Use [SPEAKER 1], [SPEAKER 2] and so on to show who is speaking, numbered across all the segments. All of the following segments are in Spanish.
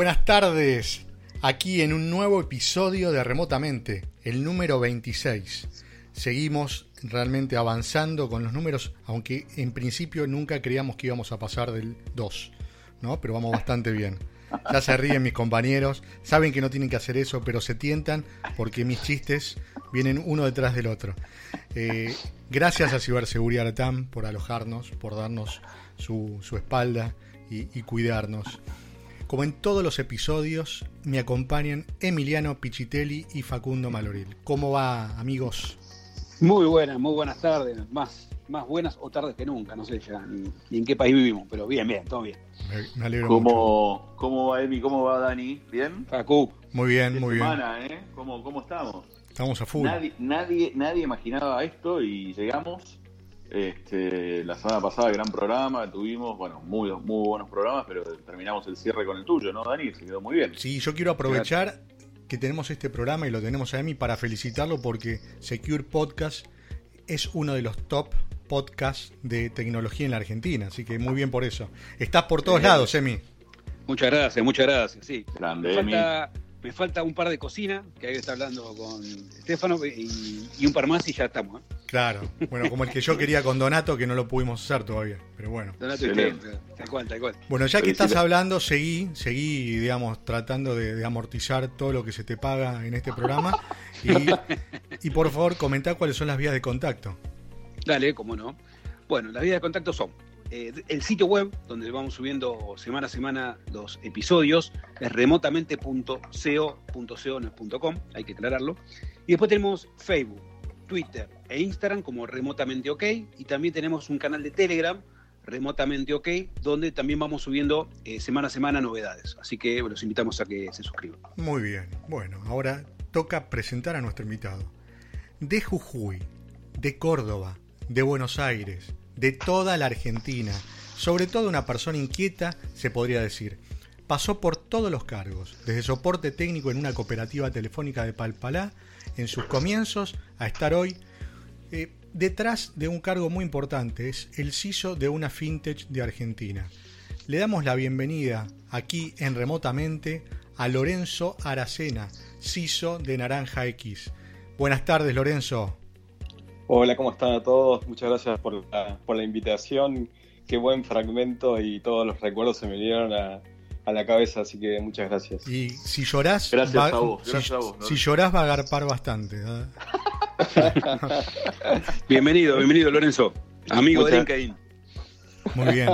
[SPEAKER 1] Buenas tardes, aquí en un nuevo episodio de Remotamente, el número 26. Seguimos realmente avanzando con los números, aunque en principio nunca creíamos que íbamos a pasar del 2, ¿no? Pero vamos bastante bien. Ya se ríen mis compañeros, saben que no tienen que hacer eso, pero se tientan porque mis chistes vienen uno detrás del otro. Eh, gracias a Ciberseguridad Latam por alojarnos, por darnos su, su espalda y, y cuidarnos. Como en todos los episodios, me acompañan Emiliano Pichitelli y Facundo Maloril. ¿Cómo va, amigos?
[SPEAKER 2] Muy buenas, muy buenas tardes. Más, más buenas o tardes que nunca. No sé ya ni, ni en qué país vivimos, pero bien, bien, todo bien.
[SPEAKER 1] Me, me alegro mucho.
[SPEAKER 3] ¿Cómo, ¿Cómo va Emi? ¿Cómo va Dani? ¿Bien?
[SPEAKER 2] Facu,
[SPEAKER 1] Muy bien,
[SPEAKER 3] ¿Qué
[SPEAKER 1] muy bien.
[SPEAKER 3] semana, ¿eh? ¿Cómo, ¿Cómo estamos?
[SPEAKER 1] Estamos a full.
[SPEAKER 3] Nadie, nadie, nadie imaginaba esto y llegamos. Este, la semana pasada, gran programa, tuvimos, bueno, muy, muy buenos programas, pero terminamos el cierre con el tuyo, ¿no, Dani? Se quedó muy bien.
[SPEAKER 1] Sí, yo quiero aprovechar que tenemos este programa y lo tenemos a Emi para felicitarlo porque Secure Podcast es uno de los top podcasts de tecnología en la Argentina. Así que muy bien por eso. Estás por todos lados, Emi.
[SPEAKER 2] muchas gracias, muchas gracias. Sí.
[SPEAKER 3] Grande, Emi.
[SPEAKER 2] falta, me falta un par de cocina, que hay que estar hablando con Estefano, y, y un par más y ya estamos. ¿eh?
[SPEAKER 1] Claro. Bueno, como el que yo quería con Donato, que no lo pudimos hacer todavía. Pero bueno.
[SPEAKER 2] Donato y usted, tal cual, tal cual.
[SPEAKER 1] Bueno, ya que estás hablando, seguí, seguí, digamos, tratando de, de amortizar todo lo que se te paga en este programa. Y, y por favor, comentá cuáles son las vías de contacto.
[SPEAKER 2] Dale, cómo no. Bueno, las vías de contacto son eh, el sitio web, donde vamos subiendo semana a semana los episodios, es remotamente.co.co.com, hay que aclararlo. Y después tenemos Facebook, Twitter e Instagram como Remotamente OK, y también tenemos un canal de Telegram, Remotamente OK, donde también vamos subiendo eh, semana a semana novedades. Así que los invitamos a que se suscriban.
[SPEAKER 1] Muy bien. Bueno, ahora toca presentar a nuestro invitado. De Jujuy, de Córdoba, de Buenos Aires, de toda la Argentina, sobre todo una persona inquieta, se podría decir. Pasó por todos los cargos, desde soporte técnico en una cooperativa telefónica de Palpalá, en sus comienzos, a estar hoy eh, detrás de un cargo muy importante, es el CISO de una fintech de Argentina. Le damos la bienvenida aquí en remotamente a Lorenzo Aracena, CISO de Naranja X. Buenas tardes, Lorenzo.
[SPEAKER 4] Hola, ¿cómo están a todos? Muchas gracias por la, por la invitación. Qué buen fragmento y todos los recuerdos se me vinieron a, a la cabeza, así que muchas gracias.
[SPEAKER 1] Y si llorás,
[SPEAKER 3] Gracias
[SPEAKER 1] va-
[SPEAKER 3] a vos,
[SPEAKER 1] si-
[SPEAKER 3] gracias a vos,
[SPEAKER 1] si, llorás va a agarpar bastante. ¿eh?
[SPEAKER 2] Bienvenido, bienvenido Lorenzo, amigo de LinkedIn.
[SPEAKER 1] Muy bien.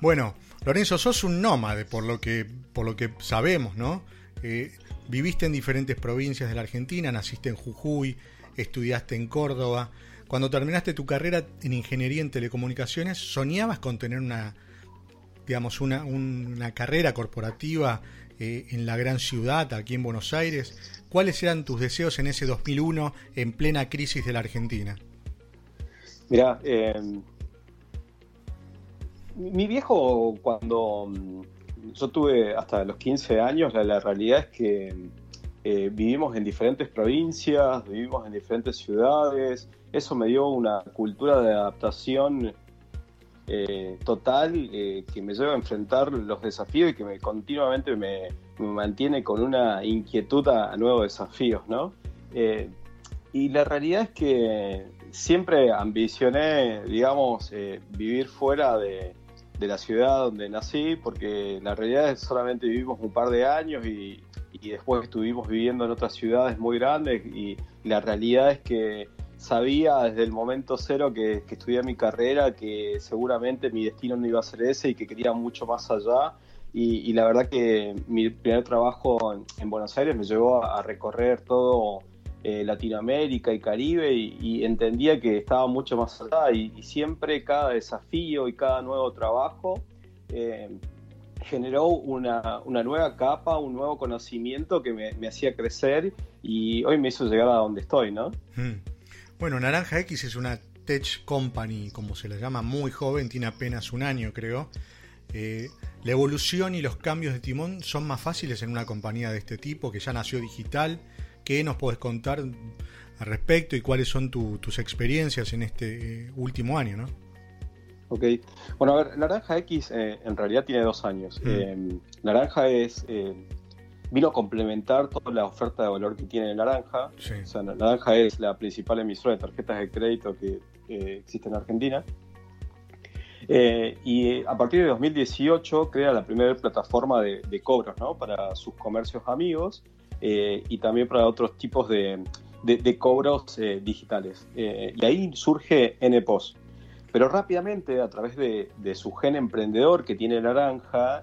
[SPEAKER 1] Bueno, Lorenzo, sos un nómade, por lo que, por lo que sabemos, ¿no? Eh, viviste en diferentes provincias de la Argentina, naciste en Jujuy, estudiaste en Córdoba. Cuando terminaste tu carrera en ingeniería en telecomunicaciones, ¿soñabas con tener una, digamos, una, una carrera corporativa eh, en la gran ciudad, aquí en Buenos Aires? ¿Cuáles eran tus deseos en ese 2001, en plena crisis de la Argentina?
[SPEAKER 4] Mirá, eh, mi viejo cuando mm, yo tuve hasta los 15 años, la, la realidad es que eh, vivimos en diferentes provincias, vivimos en diferentes ciudades, eso me dio una cultura de adaptación eh, total eh, que me lleva a enfrentar los desafíos y que me continuamente me, mantiene con una inquietud a, nuevos desafíos, ¿no? Y la realidad es que siempre ambicioné, digamos, vivir fuera de, de la ciudad donde nací, porque la realidad es que solamente vivimos un par de años y, y después estuvimos viviendo en otras ciudades muy grandes y la realidad es que sabía desde el momento cero que, que estudié mi carrera que seguramente mi destino no iba a ser ese y que quería mucho más allá. Y, y la verdad que mi primer trabajo en, en Buenos Aires me llevó a, a recorrer todo eh, Latinoamérica y Caribe y, entendía que estaba mucho más allá y, siempre cada desafío y cada nuevo trabajo eh, generó una, nueva capa, un nuevo conocimiento que me, hacía crecer y hoy me hizo llegar a donde estoy, ¿no?
[SPEAKER 1] Hmm. Bueno, Naranja X es una tech company, como se la llama, muy joven, tiene apenas un año, creo. Eh, la evolución y los cambios de timón son más fáciles en una compañía de este tipo que ya nació digital. ¿Qué nos puedes contar al respecto y cuáles son tus experiencias en este eh, último año? ¿no?
[SPEAKER 4] Ok, bueno, a ver, Naranja X eh, en realidad tiene dos años. Mm. Naranja es vino a complementar toda la oferta de valor que tiene Naranja. O sea, Naranja es la principal emisora de tarjetas de crédito que existe en Argentina. Eh, y a partir de 2018 crea la primera plataforma de, cobros ¿no? para sus comercios amigos eh, y también para otros tipos de, cobros eh, digitales. y ahí surge NPOS. Pero rápidamente, a través de, su gen emprendedor que tiene Naranja,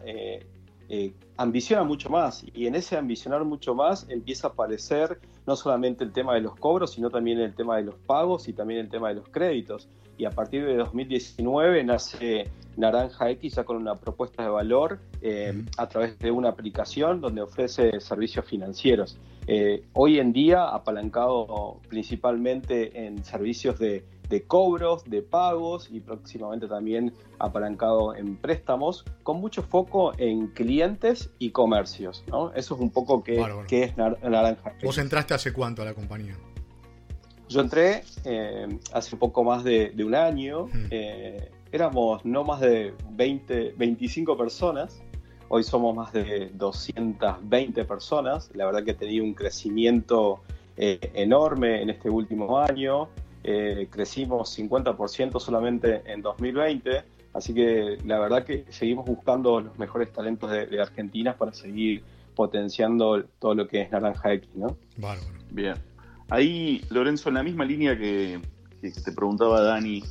[SPEAKER 4] ambiciona mucho más. Y en ese ambicionar mucho más empieza a aparecer no solamente el tema de los cobros, sino también el tema de los pagos y también el tema de los créditos y a partir de 2019 nace Naranja X ya con una propuesta de valor eh, a través de una aplicación donde ofrece servicios financieros. Eh, hoy en día apalancado principalmente en servicios de, cobros, de pagos y próximamente también apalancado en préstamos, con mucho foco en clientes y comercios. Eso es un poco que, es Naranja
[SPEAKER 1] X. ¿Vos entraste hace cuánto a la compañía?
[SPEAKER 4] Yo entré eh, hace poco más de, un año, hmm. eh, éramos no más de 20, 25 personas, hoy somos más de 220 personas, la verdad que he tenido un crecimiento eh, enorme en este último año, crecimos 50% solamente en 2020, así que la verdad que seguimos buscando los mejores talentos de, Argentina para seguir potenciando todo lo que es Naranja X, ¿no?
[SPEAKER 3] Bien. Ahí, Lorenzo, en la misma línea que, te preguntaba Dani,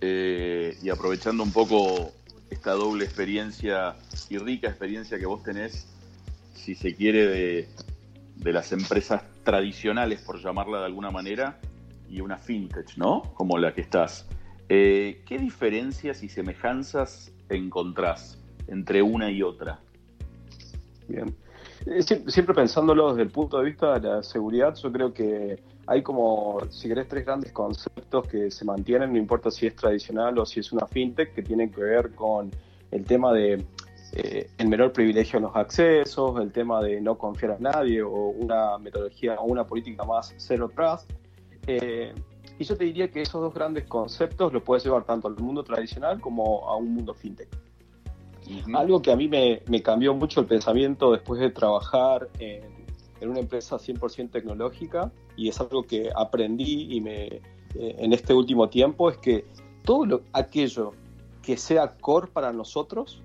[SPEAKER 3] eh, y aprovechando un poco esta doble experiencia y rica experiencia que vos tenés, si se quiere, de, las empresas tradicionales, por llamarla de alguna manera, y una fintech, ¿no? Como la que estás. Eh, ¿Qué diferencias y semejanzas encontrás entre una y otra?
[SPEAKER 4] Bien. Eh, siempre pensándolo desde el punto de vista de la seguridad, yo creo que hay como, si querés, tres grandes conceptos que se mantienen, no importa si es tradicional o si es una fintech, que tienen que ver con el tema de eh, el menor privilegio en los accesos, el tema de no confiar a nadie o una metodología o una política más zero trust. Eh, y yo te diría que esos dos grandes conceptos los puedes llevar tanto al mundo tradicional como a un mundo fintech. Algo que a mí me, cambió mucho el pensamiento después de trabajar en, una empresa 100% tecnológica y es algo que aprendí y me, eh, en este último tiempo es que todo lo, aquello que sea core para nosotros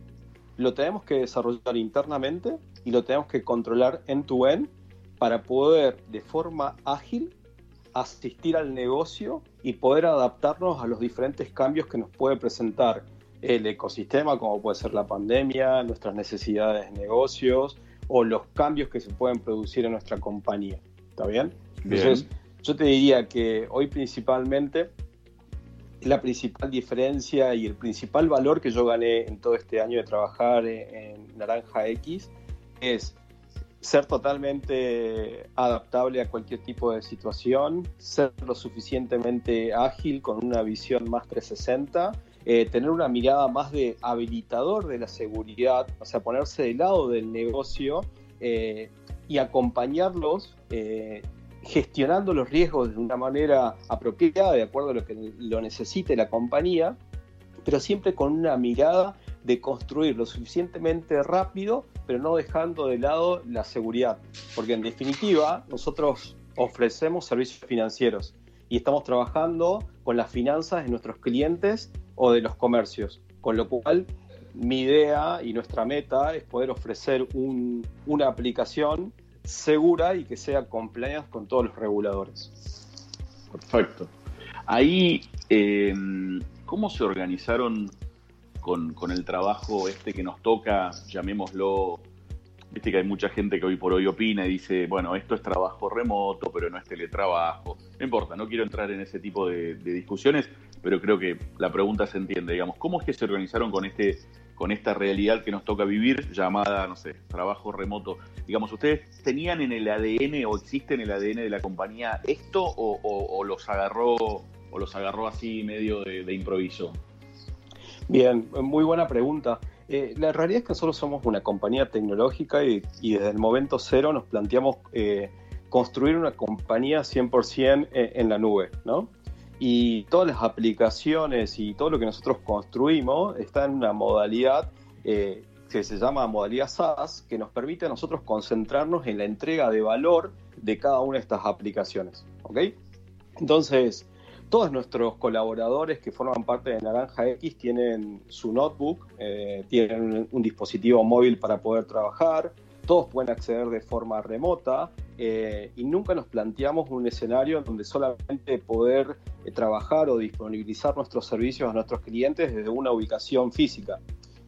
[SPEAKER 4] lo tenemos que desarrollar internamente y lo tenemos que controlar en to end para poder de forma ágil asistir al negocio y poder adaptarnos a los diferentes cambios que nos puede presentar el ecosistema, como puede ser la pandemia, nuestras necesidades de negocios o los cambios que se pueden producir en nuestra compañía. ¿Está bien? Entonces, yo te diría que hoy principalmente la principal diferencia y el principal valor que yo gané en todo este año de trabajar en Naranja X es ser totalmente adaptable a cualquier tipo de situación, ser lo suficientemente ágil con una visión más 360 eh, tener una mirada más de habilitador de la seguridad, o sea, ponerse del lado del negocio eh, y acompañarlos eh, gestionando los riesgos de una manera apropiada, de acuerdo a lo que lo necesite la compañía, pero siempre con una mirada de construir lo suficientemente rápido, pero no dejando de lado la seguridad. Porque en definitiva, nosotros ofrecemos servicios financieros y estamos trabajando con las finanzas de nuestros clientes o de los comercios. Con lo cual, mi idea y nuestra meta es poder ofrecer una aplicación segura y que sea compliant con todos los reguladores.
[SPEAKER 3] Perfecto. Ahí, em, ¿cómo se organizaron con, el trabajo este que nos toca, llamémoslo viste que hay mucha gente que hoy por hoy opina y dice, bueno, esto es trabajo remoto, pero no es teletrabajo. No importa, no quiero entrar en ese tipo de, de discusiones, pero creo que la pregunta se entiende, digamos, ¿cómo es que se organizaron con este con esta realidad que nos toca vivir, llamada, no sé, trabajo remoto. Digamos, ¿ustedes tenían en el ADN o existe en el ADN de la compañía esto o, los agarró o los agarró así medio de, improviso?
[SPEAKER 4] Bien, muy buena pregunta. Eh, la realidad es que nosotros somos una compañía tecnológica y, desde el momento cero nos planteamos eh, construir una compañía 100% en la nube, ¿no? y todas las aplicaciones y todo lo que nosotros construimos está en una modalidad eh, que se llama modalidad SaaS, que nos permite a nosotros concentrarnos en la entrega de valor de cada una de estas aplicaciones. Entonces, todos nuestros colaboradores que forman parte de Naranja X tienen su notebook, eh, tienen un dispositivo móvil para poder trabajar, todos pueden acceder de forma remota eh, y nunca nos planteamos un escenario donde solamente poder eh, trabajar o disponibilizar nuestros servicios a nuestros clientes desde una ubicación física.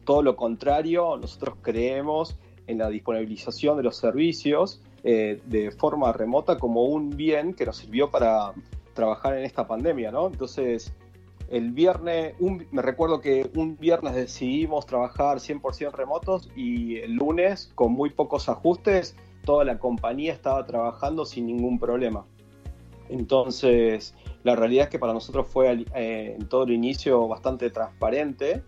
[SPEAKER 4] Todo lo contrario, nosotros creemos en la disponibilización de los servicios de forma remota como un bien que nos sirvió para trabajar en esta pandemia, ¿no? Entonces, el viernes, me recuerdo que un viernes decidimos trabajar 100% remotos y el lunes, con muy pocos ajustes, toda la compañía estaba trabajando sin ningún problema. Entonces, la realidad es que para nosotros fue eh, en todo el inicio bastante transparente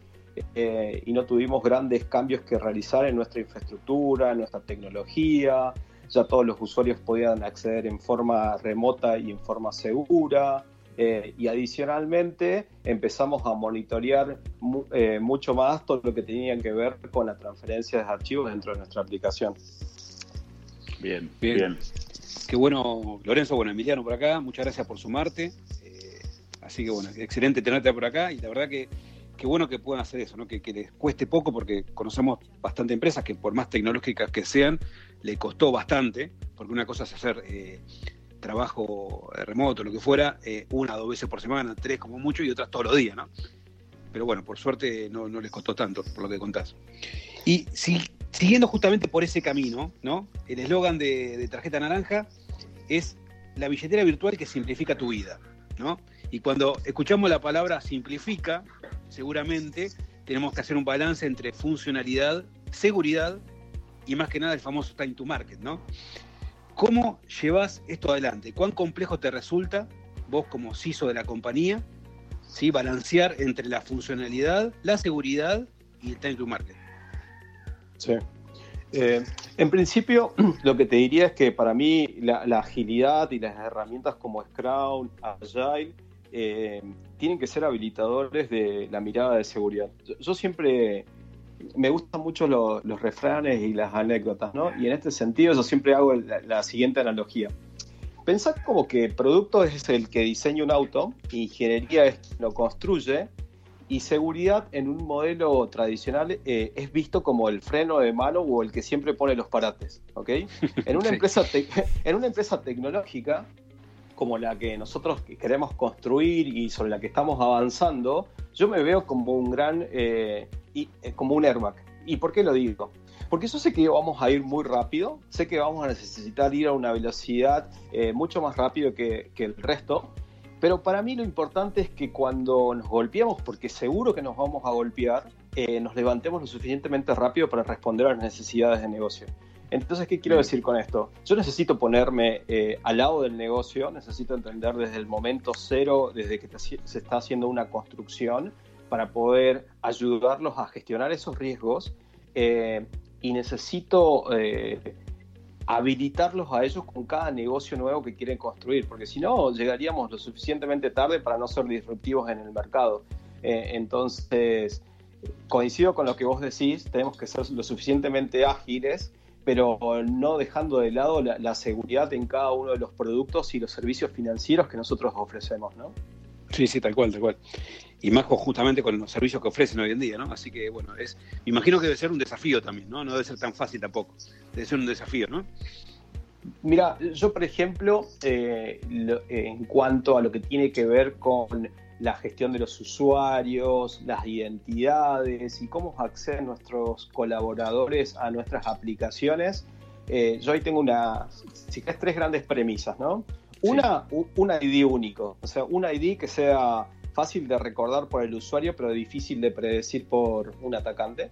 [SPEAKER 4] eh, y no tuvimos grandes cambios que realizar en nuestra infraestructura, en nuestra tecnología. Ya todos los usuarios podían acceder en forma remota y en forma segura. Eh, y adicionalmente empezamos a monitorear eh, mucho más todo lo que tenía que ver con la transferencia de archivos dentro de nuestra aplicación.
[SPEAKER 2] Bien, bien. Qué bueno, Lorenzo, bueno, Emiliano por acá, muchas gracias por sumarte. Eh, así que bueno, excelente tenerte por acá y la verdad que qué bueno que puedan hacer eso, ¿no? que, les cueste poco porque conocemos bastante empresas que por más tecnológicas que sean, le costó bastante, porque una cosa es hacer trabajo eh, remoto, lo que fuera, eh, una o dos veces por semana, tres como mucho, y otras todos los días, ¿no? Pero bueno, por suerte no, les costó tanto, por lo que contás. Y si, siguiendo justamente por ese camino, ¿no? El eslogan de, Tarjeta Naranja es la billetera virtual que simplifica tu vida, ¿no? Y cuando escuchamos la palabra simplifica, seguramente tenemos que hacer un balance entre funcionalidad, seguridad y más que nada el famoso time to market, ¿no? ¿Cómo llevas esto adelante? ¿Cuán complejo te resulta, vos como CISO de la compañía, ¿sí? balancear entre la funcionalidad, la seguridad y el time to market?
[SPEAKER 4] Sí. Eh, en principio, lo que te diría es que para mí la, agilidad y las herramientas como Scrum, Agile, eh, tienen que ser habilitadores de la mirada de seguridad. yo siempre me gustan mucho los refranes y las anécdotas, ¿no? Y en este sentido yo siempre hago la, siguiente analogía. Pensad como que producto es el que diseña un auto, ingeniería es quien lo construye, y seguridad en un modelo tradicional eh, es visto como el freno de mano o el que siempre pone los parates, ¿ok? En una, empresa, en una empresa tecnológica como la que nosotros queremos construir y sobre la que estamos avanzando, yo me veo como un gran eh, y, eh, como un airbag. ¿Y por qué lo digo? Porque yo sé que vamos a ir muy rápido, sé que vamos a necesitar ir a una velocidad eh, mucho más rápido que, que, el resto, pero para mí lo importante es que cuando nos golpeamos, porque seguro que nos vamos a golpear, eh, nos levantemos lo suficientemente rápido para responder a las necesidades de negocio. Entonces, ¿qué quiero decir con esto? Yo necesito ponerme al lado del negocio, necesito entender desde el momento cero, desde que se está haciendo una construcción, para poder ayudarlos a gestionar esos riesgos eh, y necesito eh, habilitarlos a ellos con cada negocio nuevo que quieren construir, porque si no, llegaríamos lo suficientemente tarde para no ser disruptivos en el mercado. Eh, entonces, coincido con lo que vos decís, tenemos que ser lo suficientemente ágiles, pero no dejando de lado la, la seguridad en cada uno de los productos y los servicios financieros que nosotros ofrecemos, ¿no?
[SPEAKER 2] Sí, sí, tal cual, tal cual y más justamente con los servicios que ofrecen hoy en día, ¿no? Así que, bueno, es, me imagino que debe ser un desafío también, ¿no? No debe ser tan fácil tampoco, debe ser un desafío, ¿no?
[SPEAKER 4] Mira, yo, por ejemplo, eh, en cuanto a lo que tiene que ver con la gestión de los usuarios, las identidades y cómo acceden nuestros colaboradores a nuestras aplicaciones, eh, yo ahí tengo una, si querés, tres grandes premisas, ¿no? Una, un ID único, o sea, un ID que sea fácil de recordar por el usuario, pero difícil de predecir por un atacante.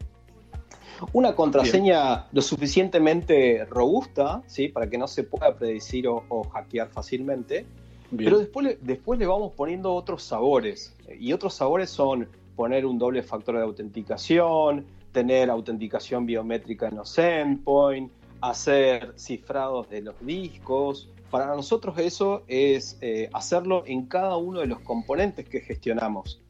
[SPEAKER 4] Una contraseña lo suficientemente robusta, ¿sí? Para que no se pueda predecir o, hackear fácilmente. Pero después le, después le vamos poniendo otros sabores. Y otros sabores son poner un doble factor de autenticación, tener autenticación biométrica en los endpoints, hacer cifrados de los discos. Para nosotros eso es eh, hacerlo en cada uno de los componentes que gestionamos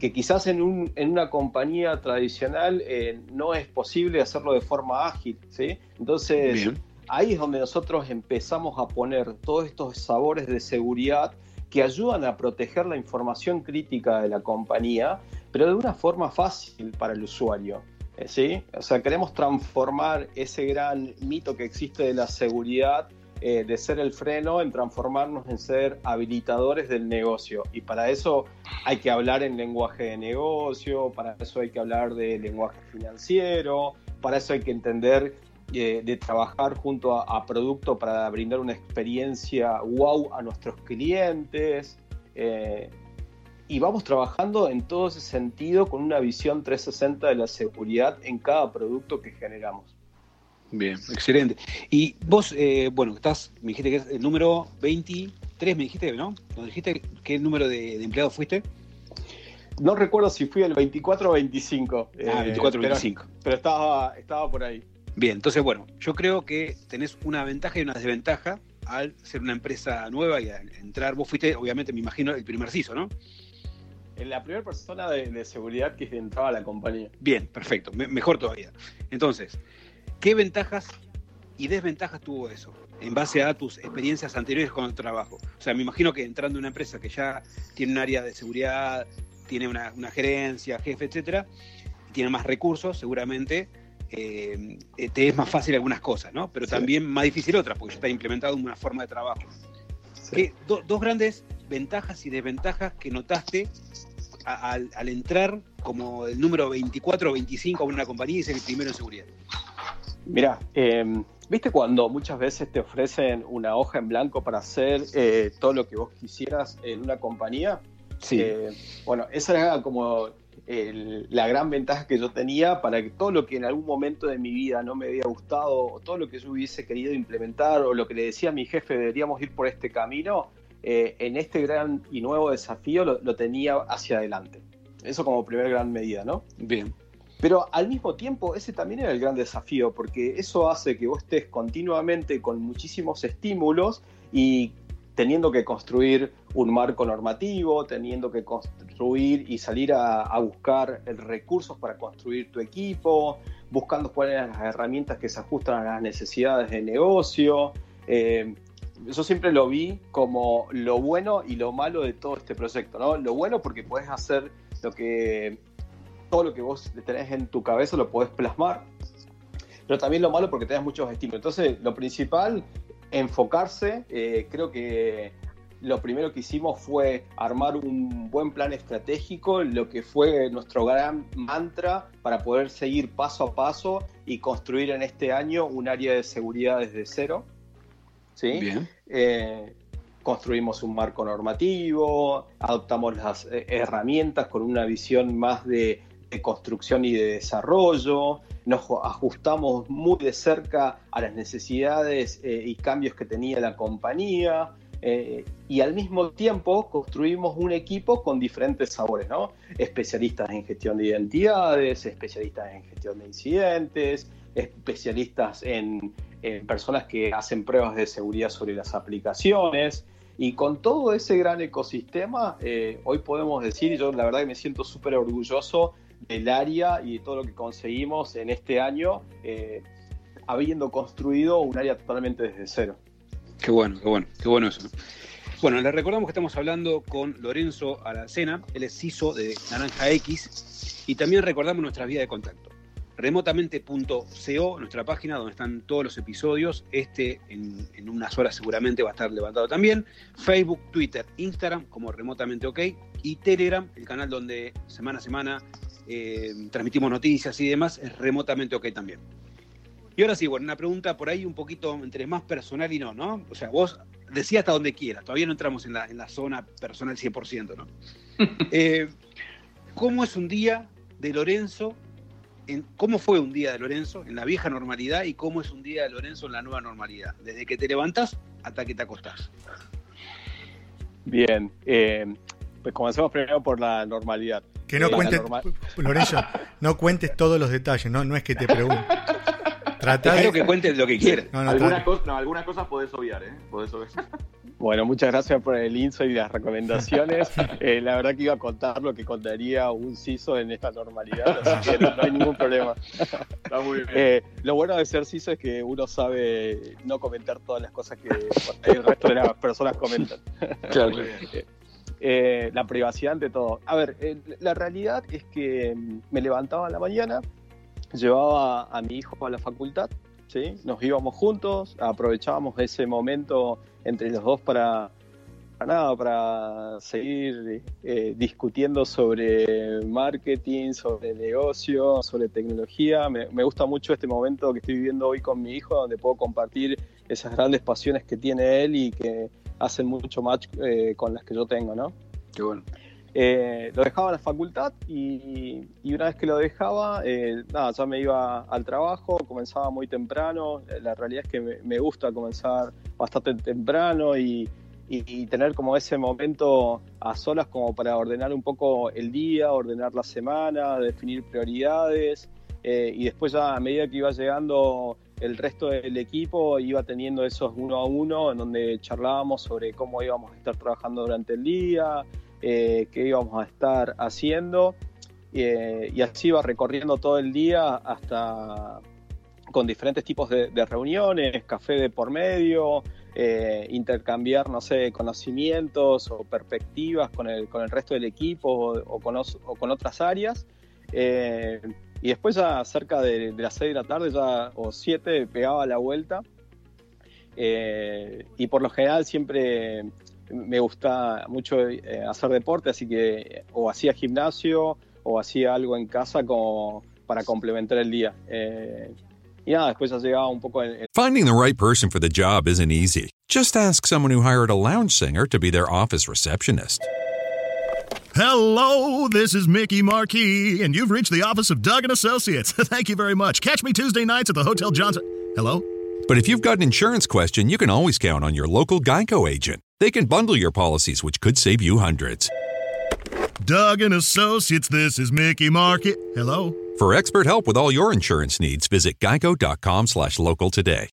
[SPEAKER 4] que quizás en, un, en una compañía tradicional eh, no es posible hacerlo de forma ágil, ¿sí? Entonces, ahí es donde nosotros empezamos a poner todos estos sabores de seguridad que ayudan a proteger la información crítica de la compañía, pero de una forma fácil para el usuario. ¿sí? O sea, queremos transformar ese gran mito que existe de la seguridad eh, de ser el freno en transformarnos en ser habilitadores del negocio. Y para eso hay que hablar en lenguaje de negocio, para eso hay que hablar de lenguaje financiero, para eso hay que entender eh, de trabajar junto a, producto para brindar una experiencia wow a nuestros clientes. Eh, y vamos trabajando en todo ese sentido con una visión 360 de la seguridad en cada producto que generamos.
[SPEAKER 2] Bien, excelente. Y vos, eh, bueno, estás, me dijiste que es el número 23, me dijiste, ¿no? ¿Nos dijiste qué número de, empleados fuiste?
[SPEAKER 4] No recuerdo si fui el 24 o 25.
[SPEAKER 2] Ah, 24 o 25.
[SPEAKER 4] Pero, estaba, estaba por ahí.
[SPEAKER 2] Bien, entonces, bueno, yo creo que tenés una ventaja y una desventaja al ser una empresa nueva y al entrar. Vos fuiste, obviamente, me imagino, el primer CISO, ¿no?
[SPEAKER 4] La primera persona de, seguridad que entraba a la compañía.
[SPEAKER 2] Bien, perfecto, mejor todavía. Entonces, ¿Qué ventajas y desventajas tuvo eso en base a tus experiencias anteriores con el trabajo? O sea, me imagino que entrando en una empresa que ya tiene un área de seguridad, tiene una, gerencia, jefe, etcétera, tiene más recursos, seguramente eh, te es más fácil algunas cosas, ¿no? Pero también más difícil otras, porque ya está implementado una forma de trabajo. dos grandes ventajas y desventajas que notaste al, al, entrar como el número 24 o 25 a una compañía y ser el primero en seguridad.
[SPEAKER 4] Mira, em, ¿viste cuando muchas veces te ofrecen una hoja en blanco para hacer eh, todo lo que vos quisieras en una compañía?
[SPEAKER 2] Sí.
[SPEAKER 4] Eh, bueno, esa era como la gran ventaja que yo tenía para que todo lo que en algún momento de mi vida no me había gustado, o todo lo que yo hubiese querido implementar, o lo que le decía a mi jefe, deberíamos ir por este camino, eh, en este gran y nuevo desafío lo, lo tenía hacia adelante. Eso como primera gran medida, ¿no?
[SPEAKER 2] Bien.
[SPEAKER 4] Pero al mismo tiempo, ese también era el gran desafío, porque eso hace que vos estés continuamente con muchísimos estímulos y teniendo que construir un marco normativo, teniendo que construir y salir a, buscar recursos para construir tu equipo, buscando cuáles son las herramientas que se ajustan a las necesidades de negocio. Eh, yo siempre lo vi como lo bueno y lo malo de todo este proyecto, ¿no? Lo bueno porque puedes hacer lo que todo lo que vos tenés en tu cabeza lo podés plasmar, pero también lo malo porque tenés muchos estímulos. Entonces, lo principal, enfocarse, eh, creo que lo primero que hicimos fue armar un buen plan estratégico, lo que fue nuestro gran mantra para poder seguir paso a paso y construir en este año un área de seguridad desde cero. ¿Sí?
[SPEAKER 2] Bien.
[SPEAKER 4] Eh, construimos un marco normativo, adoptamos las eh, herramientas con una visión más de de construcción y de desarrollo, nos ajustamos muy de cerca a las necesidades eh, y cambios que tenía la compañía eh, y al mismo tiempo construimos un equipo con diferentes sabores, ¿no? Especialistas en gestión de identidades, especialistas en gestión de incidentes, especialistas en, personas que hacen pruebas de seguridad sobre las aplicaciones. Y con todo ese gran ecosistema, eh, hoy podemos decir, yo la verdad que me siento súper orgulloso del área y de todo lo que conseguimos en este año, eh, habiendo construido un área totalmente desde cero.
[SPEAKER 2] Qué bueno, qué bueno, qué bueno eso. Bueno, les recordamos que estamos hablando con Lorenzo Aracena, él es CISO de Naranja X, y también recordamos nuestras vías de contacto. Remotamente.co, nuestra página donde están todos los episodios. Este en, en, unas horas seguramente va a estar levantado también. Facebook, Twitter, Instagram como Remotamente OK y Telegram, el canal donde semana a semana eh, transmitimos noticias y demás, es remotamente ok también. Y ahora sí, bueno, una pregunta por ahí un poquito entre más personal y no, ¿no? O sea, vos decías hasta donde quieras, todavía no entramos en la, en la zona personal 100%, ¿no? Eh, ¿Cómo es un día de Lorenzo? En, ¿Cómo fue un día de Lorenzo en la vieja normalidad y cómo es un día de Lorenzo en la nueva normalidad? Desde que te levantas hasta que te acostás.
[SPEAKER 4] Bien, eh, pues comencemos primero por la normalidad.
[SPEAKER 1] Que no
[SPEAKER 4] Eh,
[SPEAKER 1] cuentes, Lorenzo, no cuentes todos los detalles, no, no es que te pregunte. Trata de...
[SPEAKER 2] que cuentes lo que quieras.
[SPEAKER 1] No, no,
[SPEAKER 3] algunas, cosas, no, algunas cosas podés obviar, ¿eh? Podés obviar.
[SPEAKER 4] Bueno, muchas gracias por el insight y las recomendaciones. Eh, la verdad que iba a contar lo que contaría un CISO en esta normalidad, así que no, no hay ningún problema.
[SPEAKER 3] Está muy bien.
[SPEAKER 4] Eh, lo bueno de ser CISO es que uno sabe no comentar todas las cosas que el resto de las personas comentan.
[SPEAKER 2] Claro,
[SPEAKER 3] Muy bien.
[SPEAKER 4] Eh, la privacidad ante todo. A ver, eh, la realidad es que mm, me levantaba en la mañana, llevaba a mi hijo a la facultad, ¿sí? nos íbamos juntos, aprovechábamos ese momento entre los dos para, para nada, para seguir eh, discutiendo sobre marketing, sobre negocio, sobre tecnología. Me gusta mucho este momento que estoy viviendo hoy con mi hijo, donde puedo compartir esas grandes pasiones que tiene él y que hacen mucho match eh, con las que yo tengo, ¿no?
[SPEAKER 2] Qué bueno.
[SPEAKER 4] Eh, lo dejaba en la facultad y, y una vez que lo dejaba, eh, nada, ya me iba al trabajo, comenzaba muy temprano. La realidad es que me, me gusta comenzar bastante temprano y, y- y tener como ese momento a solas como para ordenar un poco el día, ordenar la semana, definir prioridades eh, y después ya a medida que iba llegando el resto del equipo iba teniendo esos uno a uno en donde charlábamos sobre cómo íbamos a estar trabajando durante el día, eh, qué íbamos a estar haciendo eh, y así iba recorriendo todo el día hasta con diferentes tipos de, reuniones, café de por medio, eh, intercambiar, no sé, conocimientos o perspectivas con el, con el resto del equipo o, con, o con otras áreas. Y después ya cerca de, las 6 de la tarde ya, o 7 pegaba la vuelta. Eh, y por lo general siempre me gusta mucho eh, hacer deporte, así que o hacía gimnasio o hacía algo en casa para complementar el día. Eh, y nada, después ya un poco
[SPEAKER 5] Finding the right person for the job isn't easy. Just ask someone who hired a lounge singer to be their office receptionist.
[SPEAKER 6] Hello, this is Mickey Marquis, and you've reached the office of Doug and Associates. Thank you very much. Catch me Tuesday nights at the Hotel Johnson. Hello?
[SPEAKER 5] But if you've got an insurance question, you can always count on your local Geico agent. They can bundle your policies, which could save you hundreds.
[SPEAKER 6] Doug and Associates, this is Mickey Marquis. Hello?
[SPEAKER 5] For expert help with all your insurance needs, visit geico.com slash local today.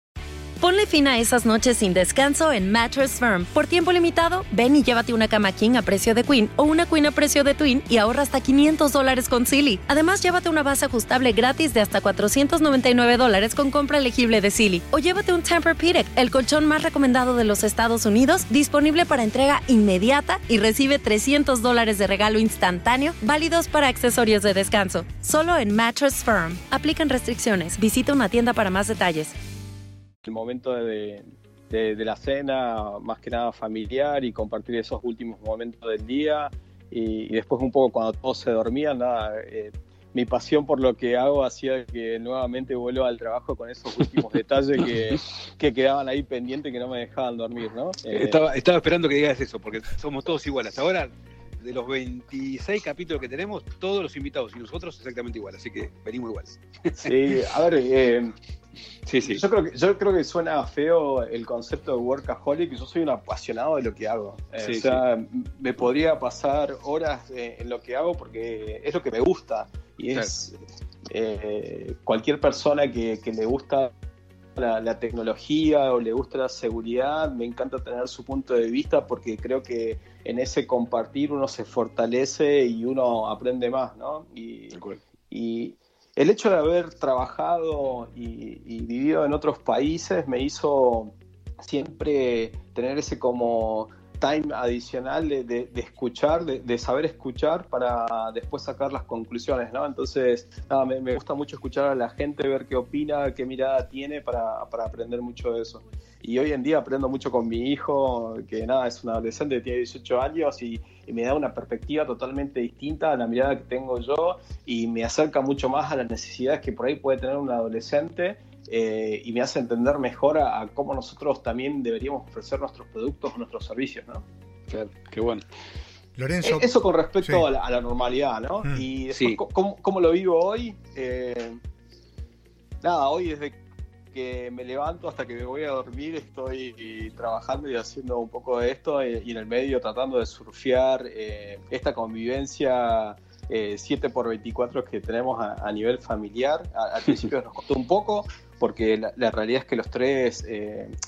[SPEAKER 7] Ponle fin a esas noches sin descanso en Mattress Firm. Por tiempo limitado, ven y llévate una cama king a precio de queen o una queen a precio de twin y ahorra hasta 500 dólares con Silly. Además, llévate una base ajustable gratis de hasta 499 dólares con compra elegible de Silly. O llévate un Tempur-Pedic, el colchón más recomendado de los Estados Unidos, disponible para entrega inmediata y recibe 300 dólares de regalo instantáneo, válidos para accesorios de descanso. Solo en Mattress Firm. Aplican restricciones. Visita una tienda para más detalles.
[SPEAKER 4] El momento de, de- de la cena, más que nada familiar y compartir esos últimos momentos del día. Y, y después un poco cuando todos se dormían, nada, eh, mi pasión por lo que hago hacía que nuevamente vuelva al trabajo con esos últimos detalles que, que quedaban ahí pendientes y que no me dejaban dormir, ¿no? Eh,
[SPEAKER 2] Estaba, estaba esperando que digas eso, porque somos todos iguales. Ahora, de los 26 capítulos que tenemos, todos los invitados y nosotros exactamente igual, así que venimos iguales.
[SPEAKER 4] Sí, a ver, eh,
[SPEAKER 2] Sí, sí.
[SPEAKER 4] Yo creo, que, yo creo que suena feo el concepto de workaholic. Yo soy un apasionado de lo que hago. Eh,
[SPEAKER 2] Sí,
[SPEAKER 4] o sea, me podría pasar horas eh, en lo que hago porque es lo que me gusta. Y es eh, cualquier persona que, que le gusta la, la tecnología o le gusta la seguridad, me encanta tener su punto de vista porque creo que en ese compartir uno se fortalece y uno aprende más, ¿no? Y, y el hecho de haber trabajado y, vivido en otros países me hizo siempre tener ese como time adicional de, de- escuchar, de, saber escuchar para después sacar las conclusiones, ¿no? Entonces, nada, me, gusta mucho escuchar a la gente, ver qué opina, qué mirada tiene para aprender mucho de eso. Y hoy en día aprendo mucho con mi hijo, que nada, es un adolescente que tiene 18 años y, me da una perspectiva totalmente distinta a la mirada que tengo yo y me acerca mucho más a las necesidades que por ahí puede tener un adolescente eh, y me hace entender mejor a, cómo nosotros también deberíamos ofrecer nuestros productos o nuestros servicios, ¿no?
[SPEAKER 2] Claro, qué bueno.
[SPEAKER 4] Lorenzo. E, eso con respecto a, la, normalidad, ¿no? Mm. Y después, ¿cómo, lo vivo hoy? Eh, nada, hoy desde que me levanto hasta que me voy a dormir estoy trabajando y haciendo un poco de esto eh, y en el medio tratando de surfear eh, esta convivencia 7x24 que tenemos a, nivel familiar. al principio nos costó un poco porque la, realidad es que los tres,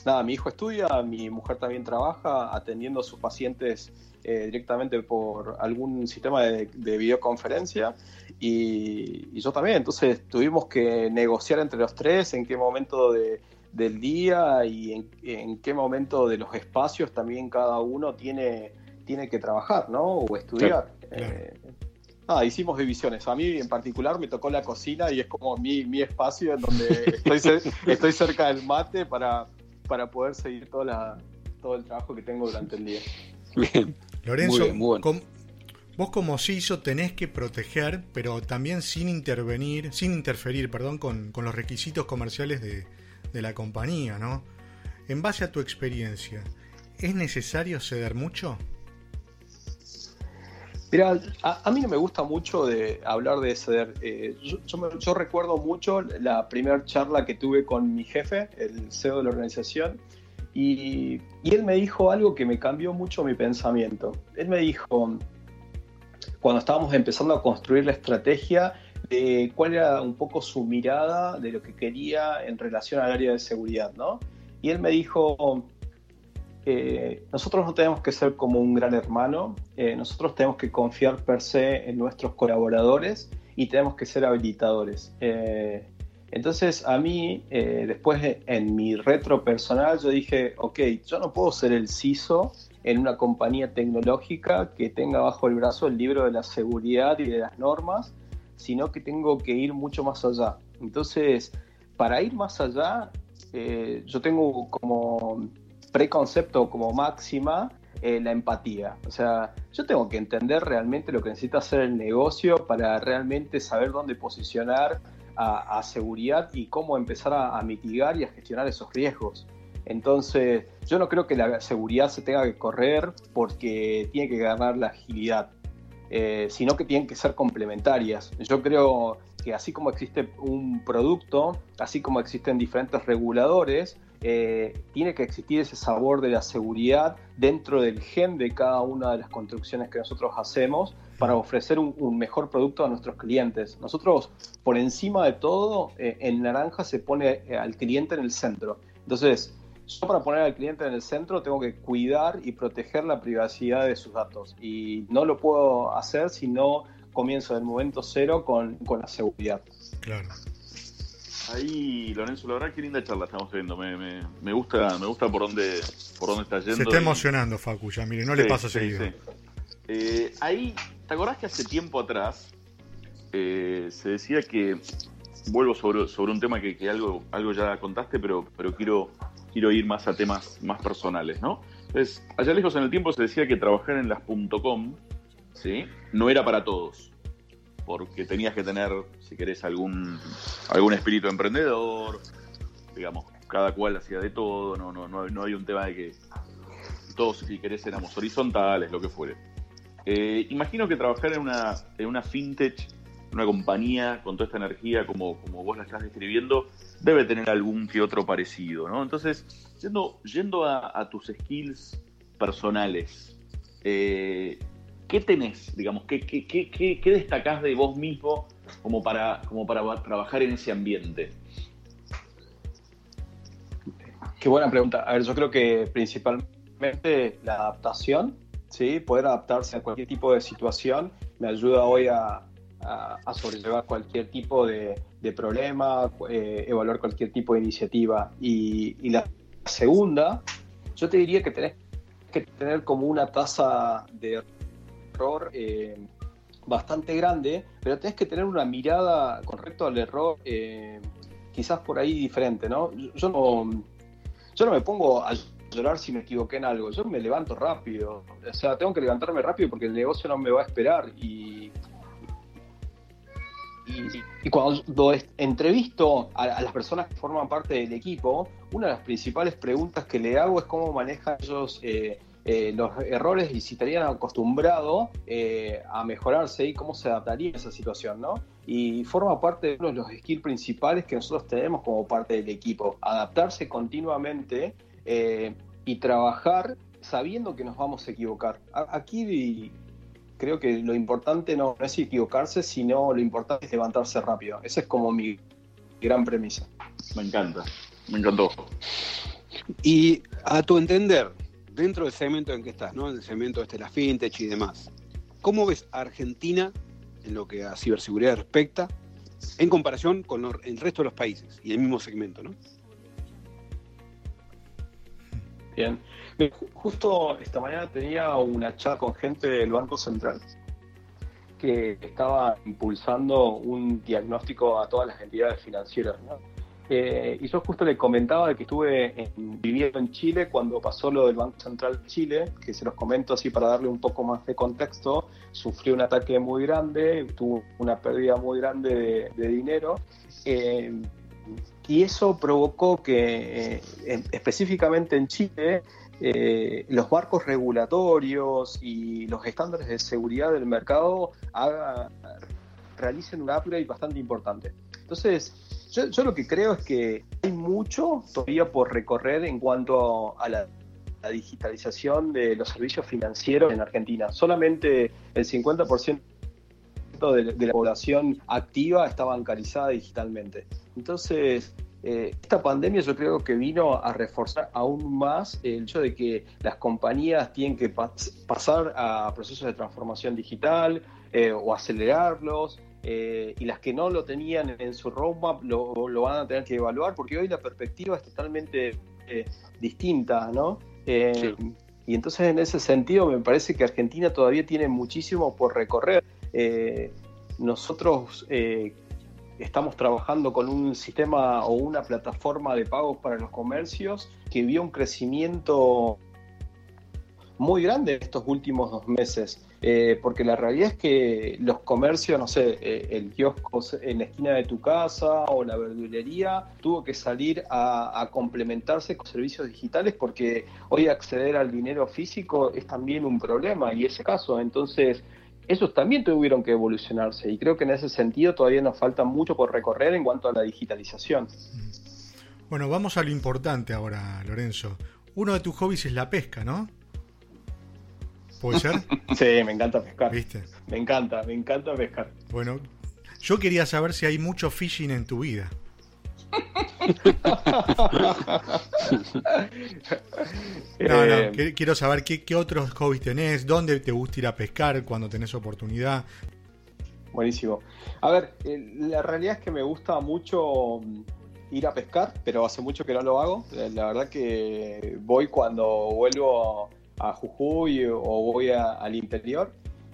[SPEAKER 4] nada, mi hijo estudia, mi mujer también trabaja atendiendo a sus pacientes eh, directamente por algún sistema de, videoconferencia y, yo también. Entonces tuvimos que negociar entre los tres en qué momento del día y en, qué momento de los espacios también cada uno tiene, tiene que trabajar, ¿no? O estudiar. Eh, hicimos divisiones. A mí en particular me tocó la cocina y es como mi, mi espacio en donde estoy, estoy cerca del mate para, para poder seguir toda todo el trabajo que tengo durante el día.
[SPEAKER 2] Bien.
[SPEAKER 1] Lorenzo, vos como CISO tenés que proteger, pero también sin intervenir, sin interferir, perdón, con, los requisitos comerciales de, la compañía, ¿no? En base a tu experiencia, ¿es necesario ceder mucho?
[SPEAKER 4] Mira, a, mí no me gusta mucho de hablar de ceder. Eh, yo, recuerdo mucho la primera charla que tuve con mi jefe, el CEO de la organización, y, él me dijo algo que me cambió mucho mi pensamiento. Él me dijo, cuando estábamos empezando a construir la estrategia, de cuál era un poco su mirada de lo que quería en relación al área de seguridad, ¿no? Y él me dijo, eh, nosotros no tenemos que ser como un gran hermano, eh, nosotros tenemos que confiar per se en nuestros colaboradores y tenemos que ser habilitadores. Eh, entonces a mí, eh, después en mi retro personal, yo dije, ok, yo no puedo ser el CISO en una compañía tecnológica que tenga bajo el brazo el libro de la seguridad y de las normas, sino que tengo que ir mucho más allá. Entonces, para ir más allá, eh, yo tengo como preconcepto, como máxima, eh, la empatía. O sea, yo tengo que entender realmente lo que necesita hacer el negocio para realmente saber dónde posicionar a, seguridad y cómo empezar a, mitigar y a gestionar esos riesgos. Entonces, yo no creo que la seguridad se tenga que correr porque tiene que ganar la agilidad, eh, sino que tienen que ser complementarias. Yo creo que así como existe un producto, así como existen diferentes reguladores, eh, tiene que existir ese sabor de la seguridad dentro del gen de cada una de las construcciones que nosotros hacemos para ofrecer un, mejor producto a nuestros clientes. Nosotros, por encima de todo, eh, en Naranja se pone al cliente en el centro. Entonces, yo para poner al cliente en el centro tengo que cuidar y proteger la privacidad de sus datos. Y no lo puedo hacer si no comienzo del momento cero con, con la seguridad.
[SPEAKER 1] Claro.
[SPEAKER 3] Ahí, Lorenzo, la verdad que linda charla estamos teniendo. Me, me, gusta, me gusta por dónde, por dónde está yendo.
[SPEAKER 1] Se está emocionando, Facu, ya mire, no le pasa seguido.
[SPEAKER 3] Eh, ahí, ¿te acordás que hace tiempo atrás eh, se decía que vuelvo sobre, sobre un tema que, algo, algo ya contaste, pero, pero quiero, quiero ir más a temas más personales, ¿no? Entonces, allá lejos en el tiempo se decía que trabajar en las .com ¿sí? no era para todos porque tenías que tener, si querés, algún, algún espíritu emprendedor, digamos, cada cual hacía de todo, no, no, no, no hay un tema de que todos, si querés, éramos horizontales, lo que fuere. Eh, imagino que trabajar en una, en una fintech, una compañía con toda esta energía como, como vos la estás describiendo, debe tener algún que otro parecido, ¿no? Entonces, yendo, yendo a, tus skills personales, eh, ¿qué tenés, digamos, qué, qué, qué, qué, destacás de vos mismo como para, como para trabajar en ese ambiente?
[SPEAKER 4] Qué buena pregunta. A ver, yo creo que principalmente la adaptación, ¿sí? poder adaptarse a cualquier tipo de situación, me ayuda hoy a, a, sobrellevar cualquier tipo de, de problema, eh, evaluar cualquier tipo de iniciativa. Y, y, la segunda, yo te diría que tenés que tener como una tasa de error eh, bastante grande, pero tenés que tener una mirada con respecto al error, eh, quizás por ahí diferente, ¿no? Yo no, yo no me pongo a llorar si me equivoqué en algo, yo me levanto rápido, o sea, tengo que levantarme rápido porque el negocio no me va a esperar y, y, cuando entrevisto a, las personas que forman parte del equipo, una de las principales preguntas que le hago es cómo manejan ellos eh, eh, los errores y si estarían acostumbrados eh, a mejorarse y cómo se adaptaría a esa situación, ¿no? Y forma parte de uno de los skills principales que nosotros tenemos como parte del equipo, adaptarse continuamente y trabajar sabiendo que nos vamos a equivocar. Aquí creo que lo importante no, es equivocarse, sino lo importante es levantarse rápido. Esa es como mi gran premisa.
[SPEAKER 3] Me encanta, me encantó.
[SPEAKER 2] Y a tu entender, dentro del segmento en que estás, ¿no? En el segmento este, la fintech y demás, ¿cómo ves a Argentina en lo que a ciberseguridad respecta en comparación con el resto de los países y el mismo segmento, ¿no?
[SPEAKER 4] Bien. Justo esta mañana tenía una charla con gente del Banco Central que estaba impulsando un diagnóstico a todas las entidades financieras. Eh, y yo justo le comentaba de que estuve viviendo en Chile cuando pasó lo del Banco Central de Chile, que se los comento así para darle un poco más de contexto, sufrió un ataque muy grande, tuvo una pérdida muy grande de, dinero. Eh, y eso provocó que eh, específicamente en Chile eh, los marcos regulatorios y los estándares de seguridad del mercado realicen un upgrade bastante importante. Entonces, yo, lo que creo es que hay mucho todavía por recorrer en cuanto a la, digitalización de los servicios financieros en Argentina. Solamente el 50% de, de la población activa está bancarizada digitalmente. Entonces, eh, esta pandemia yo creo que vino a reforzar aún más el hecho de que las compañías tienen que pasar a procesos de transformación digital eh, o acelerarlos. Eh, y las que no lo tenían en su roadmap lo, van a tener que evaluar porque hoy la perspectiva es totalmente distinta, ¿no? Y entonces en ese sentido me parece que Argentina todavía tiene muchísimo por recorrer. nosotros estamos trabajando con un sistema o una plataforma de pagos para los comercios que vio un crecimiento muy grande estos últimos dos meses. Eh, porque la realidad es que los comercios, no sé, eh, el kiosco en la esquina de tu casa o la verdulería tuvo que salir a, a, complementarse con servicios digitales porque hoy acceder al dinero físico es también un problema y ese caso. Entonces, esos también tuvieron que evolucionarse y creo que en ese sentido todavía nos falta mucho por recorrer en cuanto a la digitalización.
[SPEAKER 1] Bueno, vamos a lo importante ahora, Lorenzo. Uno de tus hobbies es la pesca, ¿no? ¿Puede ser?
[SPEAKER 4] sí, me encanta pescar. ¿Viste? Me encanta, me encanta pescar.
[SPEAKER 1] Bueno, yo quería saber si hay mucho fishing en tu vida. no, no, eh, quiero saber qué, otros hobbies tenés, dónde te gusta ir a pescar cuando tenés oportunidad.
[SPEAKER 4] Buenísimo. A ver, eh, la realidad es que me gusta mucho mm, ir a pescar, pero hace mucho que no lo hago. Eh, la verdad que voy cuando vuelvo a Jujuy o voy al interior.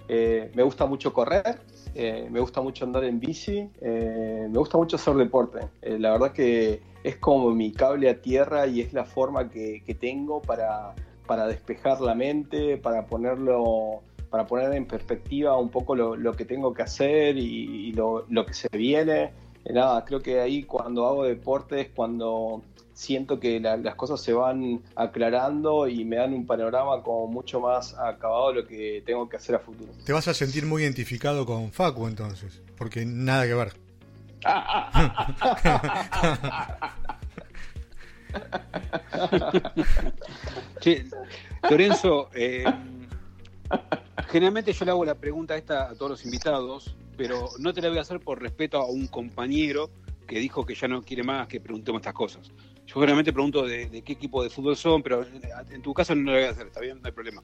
[SPEAKER 4] me gusta mucho correr, eh, me gusta mucho andar en bici, eh, me gusta mucho hacer deporte. Eh, la verdad que es como mi cable a tierra y es la forma que, tengo para, para, despejar la mente, para ponerlo para poner en perspectiva un poco lo, que tengo que hacer y, lo, lo, que se viene. nada, creo que ahí cuando hago deporte es cuando siento que las cosas se van aclarando y me dan un panorama como mucho más acabado de lo que tengo que hacer a futuro.
[SPEAKER 1] Te vas a sentir muy identificado con Facu entonces, porque nada que ver.
[SPEAKER 2] Lorenzo, eh, generalmente yo le hago la pregunta esta a todos los invitados, pero no te la voy a hacer por respeto a un compañero que dijo que ya no quiere más que preguntemos estas cosas. Yo generalmente pregunto de, qué equipo de fútbol son, pero en tu caso no lo voy a hacer, ¿está bien? No hay problema.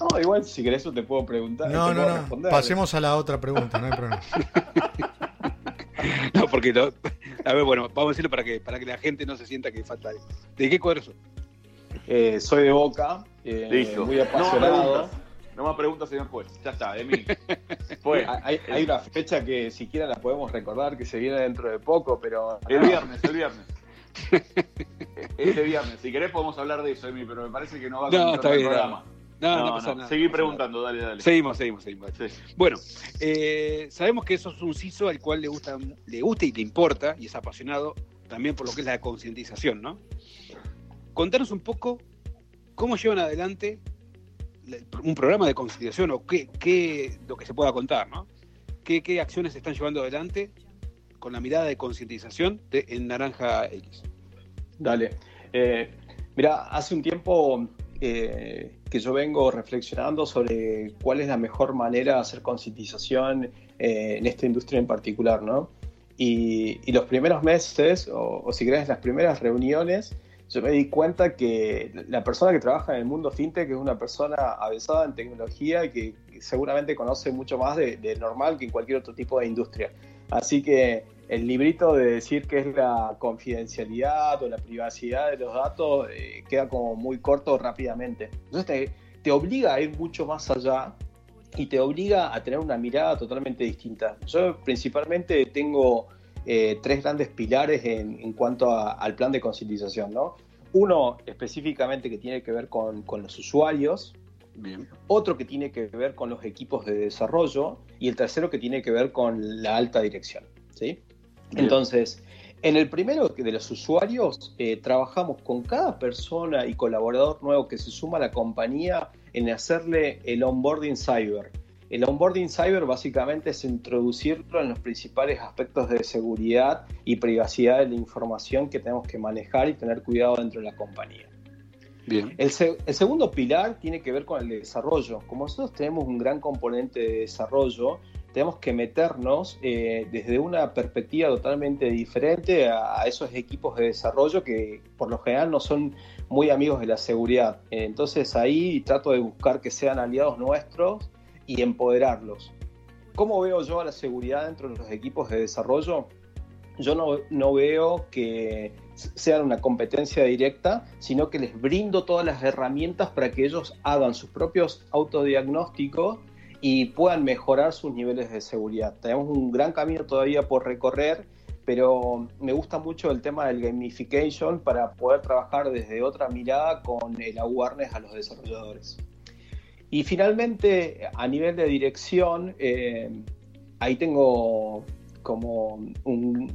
[SPEAKER 4] No, igual si querés eso te puedo preguntar.
[SPEAKER 1] No, no, no. Pasemos a la otra pregunta, no hay problema.
[SPEAKER 2] no, porque a ver, bueno, vamos a decirlo para que para que la gente no se sienta que falta. ¿De qué cuadro sos?
[SPEAKER 4] Eh, soy de Boca, eh, muy apasionado.
[SPEAKER 3] No más preguntas, señor juez. Ya está, Emil.
[SPEAKER 4] Hay, hay, una fecha que siquiera la podemos recordar que se viene dentro de poco, pero.
[SPEAKER 3] El viernes, el viernes. este viernes. Si querés podemos hablar de eso, Emi, pero me parece que no va a
[SPEAKER 2] No, está
[SPEAKER 3] el programa.
[SPEAKER 2] No, no,
[SPEAKER 3] No,
[SPEAKER 2] pasa
[SPEAKER 3] no,
[SPEAKER 2] nada.
[SPEAKER 3] seguí
[SPEAKER 2] pasa
[SPEAKER 3] preguntando,
[SPEAKER 2] nada.
[SPEAKER 3] dale, dale.
[SPEAKER 2] Seguimos, seguimos, seguimos.
[SPEAKER 3] Sí.
[SPEAKER 2] Bueno, eh, sabemos que eso es un CISO al cual le gusta, le gusta y le importa, y es apasionado también por lo que es la concientización, ¿no? Contanos un poco cómo llevan adelante la- un programa de concientización o qué, qué lo que se pueda contar, ¿no? ¿Qué, qué acciones se están llevando adelante con la mirada de concientización en Naranja X?
[SPEAKER 4] Dale. Eh, mira, hace un tiempo eh, que yo vengo reflexionando sobre cuál es la mejor manera de hacer concientización eh, en esta industria en particular, ¿no? Y, y los primeros meses, o, o si querés, las primeras reuniones, yo me di cuenta que la persona que trabaja en el mundo fintech es una persona avanzada en tecnología y que seguramente conoce mucho más de, de normal que en cualquier otro tipo de industria. Así que el librito de decir que es la confidencialidad o la privacidad de los datos eh, queda como muy corto rápidamente. Entonces te, te obliga a ir mucho más allá y te obliga a tener una mirada totalmente distinta. Yo principalmente tengo eh, tres grandes pilares en, en cuanto a- al plan de concientización. ¿no? Uno específicamente que tiene que ver con, con los usuarios,
[SPEAKER 2] Bien.
[SPEAKER 4] otro que tiene que ver con los equipos de desarrollo y el tercero que tiene que ver con la alta dirección. ¿sí?
[SPEAKER 3] Bien.
[SPEAKER 4] Entonces, en el primero de los usuarios, eh, trabajamos con cada persona y colaborador nuevo que se suma a la compañía en hacerle el onboarding cyber. El onboarding cyber básicamente es introducirlo en los principales aspectos de seguridad y privacidad de la información que tenemos que manejar y tener cuidado dentro de la compañía.
[SPEAKER 2] Bien.
[SPEAKER 4] El, se- el segundo pilar tiene que ver con el desarrollo. Como nosotros tenemos un gran componente de desarrollo, tenemos que meternos eh, desde una perspectiva totalmente diferente a, a esos equipos de desarrollo que por lo general no son muy amigos de la seguridad. Entonces ahí trato de buscar que sean aliados nuestros y empoderarlos. ¿Cómo veo yo a la seguridad dentro de los equipos de desarrollo? yo no, no veo que sean una competencia directa, sino que les brindo todas las herramientas para que ellos hagan sus propios autodiagnósticos y puedan mejorar sus niveles de seguridad. Tenemos un gran camino todavía por recorrer, pero me gusta mucho el tema del gamification para poder trabajar desde otra mirada con el awareness a los desarrolladores. Y finalmente, a nivel de dirección, eh, ahí tengo como un,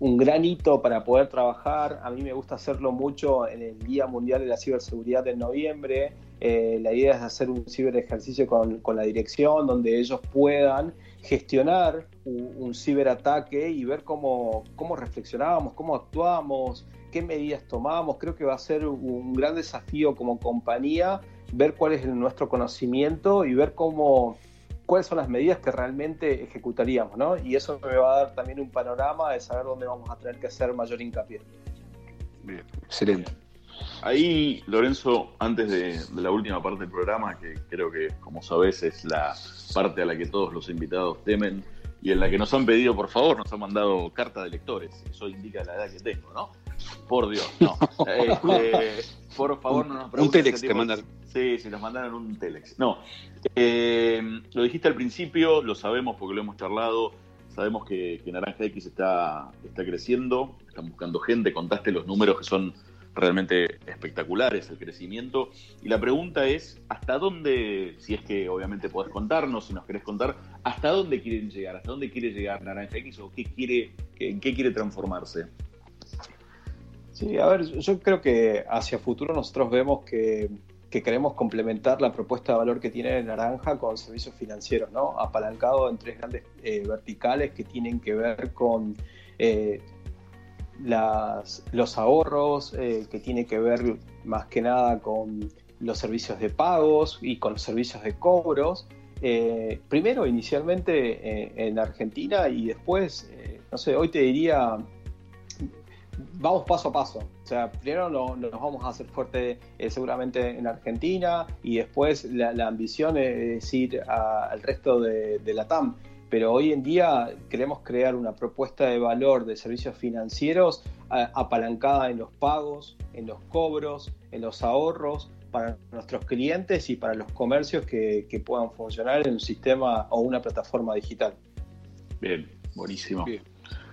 [SPEAKER 4] un gran hito para poder trabajar. A mí me gusta hacerlo mucho en el Día Mundial de la Ciberseguridad de noviembre. Eh, la idea es hacer un ciber ejercicio con, con la dirección donde ellos puedan gestionar un, un ciberataque y ver cómo, cómo reflexionamos, cómo actuamos, qué medidas tomamos. Creo que va a ser un gran desafío como compañía ver cuál es el- nuestro conocimiento y ver cómo cuáles son las medidas que realmente ejecutaríamos, ¿no? Y eso me va a dar también un panorama de saber dónde vamos a tener que hacer mayor hincapié.
[SPEAKER 2] Bien. Excelente.
[SPEAKER 3] Ahí, Lorenzo, antes de, de la última parte del programa, que creo que, como sabes, es la parte a la que todos los invitados temen y en la que nos han pedido, por favor, nos han mandado carta de lectores. Eso indica la edad que tengo, ¿no? Por Dios, no. Este, por favor, no nos
[SPEAKER 2] Un
[SPEAKER 3] pregunten
[SPEAKER 2] telex
[SPEAKER 3] ese
[SPEAKER 2] te mandan.
[SPEAKER 3] Sí, sí, nos mandaron un telex. No, eh, lo dijiste al principio, lo sabemos porque lo hemos charlado. Sabemos que, que Naranja X está, está creciendo, están buscando gente, contaste los números que son realmente espectaculares, el crecimiento. Y la pregunta es, ¿hasta dónde, si es que obviamente podés contarnos, si nos querés contar, ¿hasta dónde quieren llegar? ¿Hasta dónde quiere llegar Naranja X o qué quiere, en qué quiere transformarse?
[SPEAKER 4] Sí, a ver, yo creo que hacia futuro nosotros vemos que, que queremos complementar la propuesta de valor que tiene Naranja con servicios financieros, ¿no? Apalancado en tres grandes eh, verticales que tienen que ver con eh, las, los ahorros, eh, que tiene que ver más que nada con los servicios de pagos y con los servicios de cobros. Eh, primero, inicialmente eh, en Argentina y después, no sé, hoy te diría vamos paso a paso. O sea, primero no- nos vamos a hacer fuerte seguramente en Argentina y después la, ambición es ir al resto de, de la TAM. Pero hoy en día queremos crear una propuesta de valor de servicios financieros a- apalancada en los pagos, en los cobros, en los ahorros para nuestros clientes y para los comercios que, que puedan funcionar en un sistema o una plataforma digital.
[SPEAKER 3] Bien, buenísimo.
[SPEAKER 2] Bien.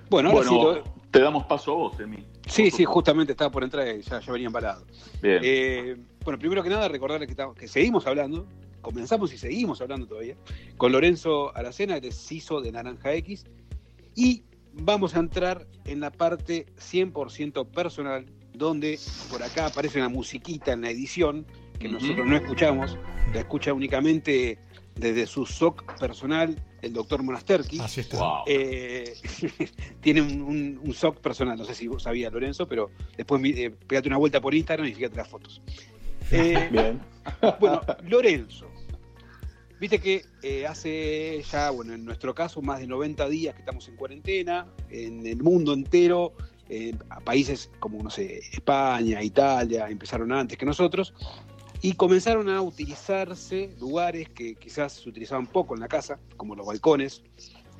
[SPEAKER 2] Bueno, ahora
[SPEAKER 3] Bueno,
[SPEAKER 2] sí, lo-
[SPEAKER 3] te damos paso a vos, Emi.
[SPEAKER 2] Sí, sí, justamente estaba por entrar y ya, ya venían parados.
[SPEAKER 3] Bien.
[SPEAKER 2] Eh, bueno, primero que nada, recordarles que, estamos- que seguimos hablando, comenzamos y seguimos hablando todavía, con Lorenzo Aracena, el CISO de Naranja X, y vamos a entrar en la parte 100% personal, donde por acá aparece una musiquita en la edición, que nosotros no escuchamos, la escucha únicamente desde su SOC personal, el doctor Monasterki.
[SPEAKER 1] Así está.
[SPEAKER 3] Wow.
[SPEAKER 2] Eh, tiene un, un, un SOC personal, no sé si vos sabías, Lorenzo, pero después eh, pegate una vuelta por Instagram y fíjate las fotos. Eh,
[SPEAKER 4] Bien.
[SPEAKER 2] bueno, Lorenzo, viste que eh, hace ya, bueno, en nuestro caso, más de 90 días que estamos en cuarentena, en el mundo entero, eh, países como, no sé, España, Italia, empezaron antes que nosotros, y comenzaron a utilizarse lugares que quizás se utilizaban poco en la casa, como los balcones,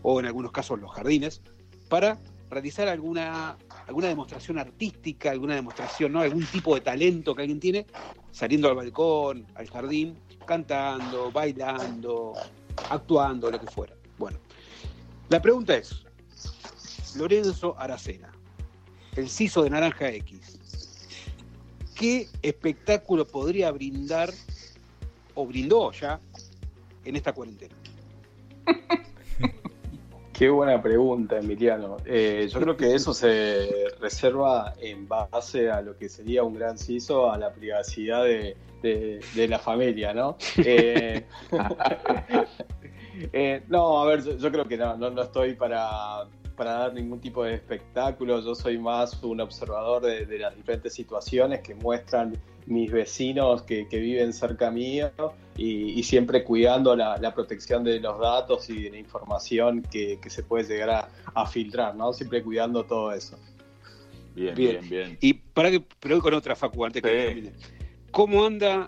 [SPEAKER 2] o en algunos casos los jardines, para realizar alguna, alguna demostración artística, alguna demostración, ¿no? algún tipo de talento que alguien tiene, saliendo al balcón, al jardín, cantando, bailando, actuando, lo que fuera. Bueno, la pregunta es, Lorenzo Aracena, el CISO de Naranja X, ¿qué espectáculo podría brindar o brindó ya en esta cuarentena?
[SPEAKER 4] Qué buena pregunta, Emiliano. Eh, yo creo que eso se reserva en base a lo que sería un gran CISO, a la privacidad de, de- de la familia, ¿no? Eh, eh, no, a ver, yo, yo creo que no, no, no estoy para, para dar ningún tipo de espectáculo. Yo soy más un observador de, de las diferentes situaciones que muestran mis vecinos que, que viven cerca mío y, y siempre cuidando la, la protección de los datos y de la información que, que se puede llegar a, a filtrar, ¿no? Siempre cuidando todo eso.
[SPEAKER 3] Bien,
[SPEAKER 2] Bien.
[SPEAKER 3] bien, bien.
[SPEAKER 2] Y para que, pero con otra Facu antes que
[SPEAKER 3] Sí.
[SPEAKER 2] termine. ¿Cómo anda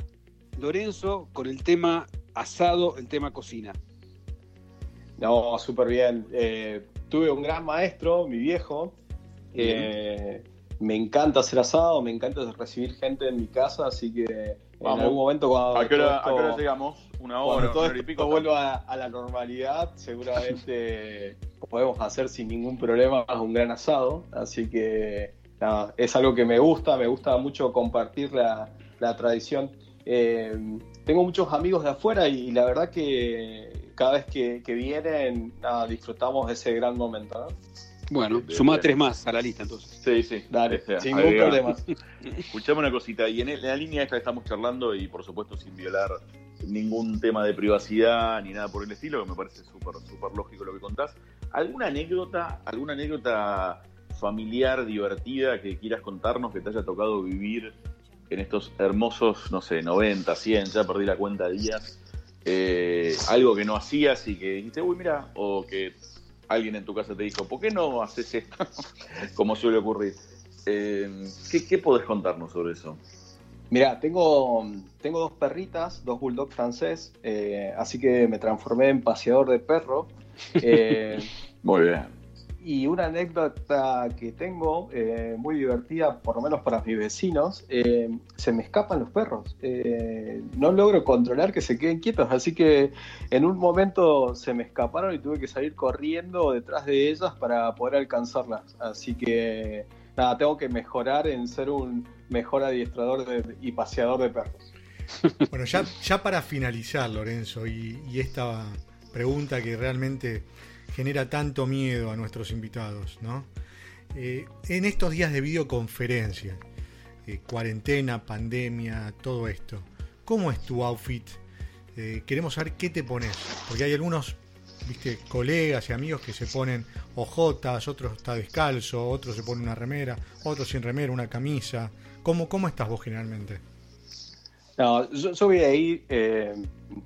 [SPEAKER 2] Lorenzo con el tema asado, el tema cocina?
[SPEAKER 4] No, súper bien. Eh, tuve un gran maestro, mi viejo. Eh, me encanta hacer asado, me encanta recibir gente en mi casa, así que
[SPEAKER 3] Vamos.
[SPEAKER 4] en algún momento cuando
[SPEAKER 3] ¿A qué hora,
[SPEAKER 4] todo
[SPEAKER 3] a qué hora
[SPEAKER 4] esto-
[SPEAKER 3] llegamos? ¿Una hora?
[SPEAKER 4] cuando todo
[SPEAKER 3] ¿Una hora y pico?
[SPEAKER 4] vuelva a, la normalidad, seguramente podemos hacer sin ningún problema un gran asado. Así que nada, es algo que me gusta, me gusta mucho compartir la, la tradición. Eh, tengo muchos amigos de afuera y, la verdad que cada vez que, que vienen, nada, disfrutamos de ese gran momento. ¿no?
[SPEAKER 2] Bueno,
[SPEAKER 3] Bien,
[SPEAKER 2] sumá
[SPEAKER 3] bien.
[SPEAKER 2] tres más a la lista entonces.
[SPEAKER 3] Sí, sí.
[SPEAKER 4] Dale,
[SPEAKER 3] Este,
[SPEAKER 4] sin ningún problema.
[SPEAKER 3] Escuchame una cosita, y en la línea esta que estamos charlando, y por supuesto sin violar ningún tema de privacidad ni nada por el estilo, que me parece súper súper lógico lo que contás. ¿Alguna anécdota, alguna anécdota familiar, divertida que quieras contarnos que te haya tocado vivir en estos hermosos, no sé, 90, 100, ya perdí la cuenta de días? Eh, algo que no hacías y que dijiste, uy, mira, o que alguien en tu casa te dijo, ¿por qué no haces esto? Como suele ocurrir. Eh, ¿qué, ¿Qué podés contarnos sobre eso?
[SPEAKER 4] Mira, tengo, tengo dos perritas, dos bulldog francés, eh, así que me transformé en paseador de perro. Eh,
[SPEAKER 3] Muy bien.
[SPEAKER 4] Y una anécdota que tengo, eh, muy divertida, por lo menos para mis vecinos, eh, se me escapan los perros. Eh, no logro controlar que se queden quietos, así que en un momento se me escaparon y tuve que salir corriendo detrás de ellas para poder alcanzarlas. Así que nada, tengo que mejorar en ser un mejor adiestrador y paseador de perros.
[SPEAKER 1] Bueno, ya, ya para finalizar, Lorenzo, y esta pregunta que realmente genera tanto miedo a nuestros invitados, ¿no? Eh, en estos días de videoconferencia, eh, cuarentena, pandemia, todo esto, ¿cómo es tu outfit? Eh, queremos saber qué te pones, porque hay algunos, viste, colegas y amigos que se ponen ojotas, otros está descalzo, otros se ponen una remera, otros sin remera, una camisa. ¿Cómo, cómo estás vos generalmente?
[SPEAKER 4] No, yo, yo voy a ir, eh,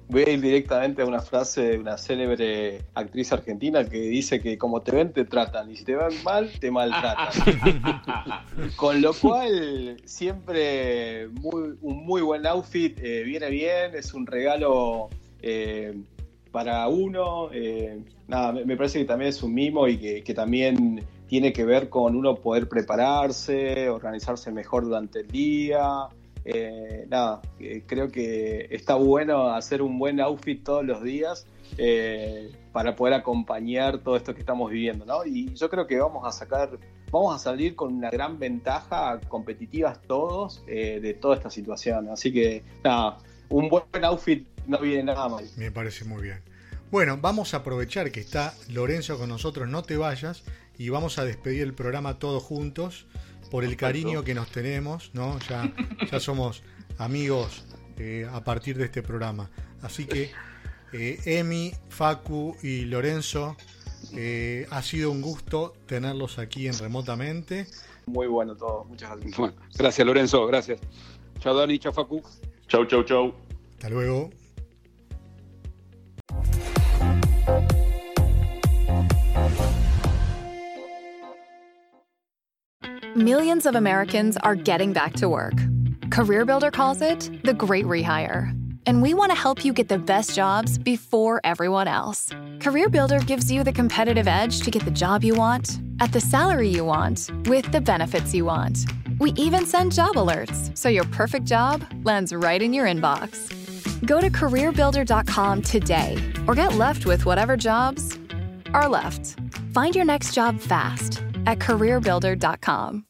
[SPEAKER 4] voy a ir directamente a una frase de una célebre actriz argentina que dice que como te ven te tratan y si te ven mal te maltratan. Con lo cual siempre muy, un muy buen outfit eh, viene bien, es un regalo eh, para uno. eh, nada, me, me parece que también es un mimo y que, que también tiene que ver con uno poder prepararse, organizarse mejor durante el día. Eh, nada, eh, creo que está bueno hacer un buen outfit todos los días. eh, para poder acompañar todo esto que estamos viviendo, ¿no? Y yo creo que vamos a sacar, vamos a salir con una gran ventaja competitivas todos de toda esta situación. Así que, nada, un buen outfit no viene nada mal.
[SPEAKER 1] Me parece muy bien. Bueno, vamos a aprovechar que está Lorenzo con nosotros, no te vayas, y vamos a despedir el programa todos juntos por el cariño que nos tenemos, ¿no? Ya, ya somos amigos eh, a partir de este programa. Así que, eh, Emi, Facu y Lorenzo, eh, ha sido un gusto tenerlos aquí en remotamente.
[SPEAKER 4] Muy bueno todo, muchas gracias.
[SPEAKER 2] Bueno, gracias Lorenzo, gracias. Chao Dani, chao Facu.
[SPEAKER 3] Chau, chau, chau.
[SPEAKER 1] Hasta luego.
[SPEAKER 8] Millions of Americans are getting back to work. CareerBuilder calls it the great rehire. And we want to help you get the best jobs before everyone else. CareerBuilder gives you the competitive edge to get the job you want, at the salary you want, with the benefits you want. We even send job alerts so your perfect job lands right in your inbox. Go to careerbuilder.com today or get left with whatever jobs are left. Find your next job fast at careerbuilder.com.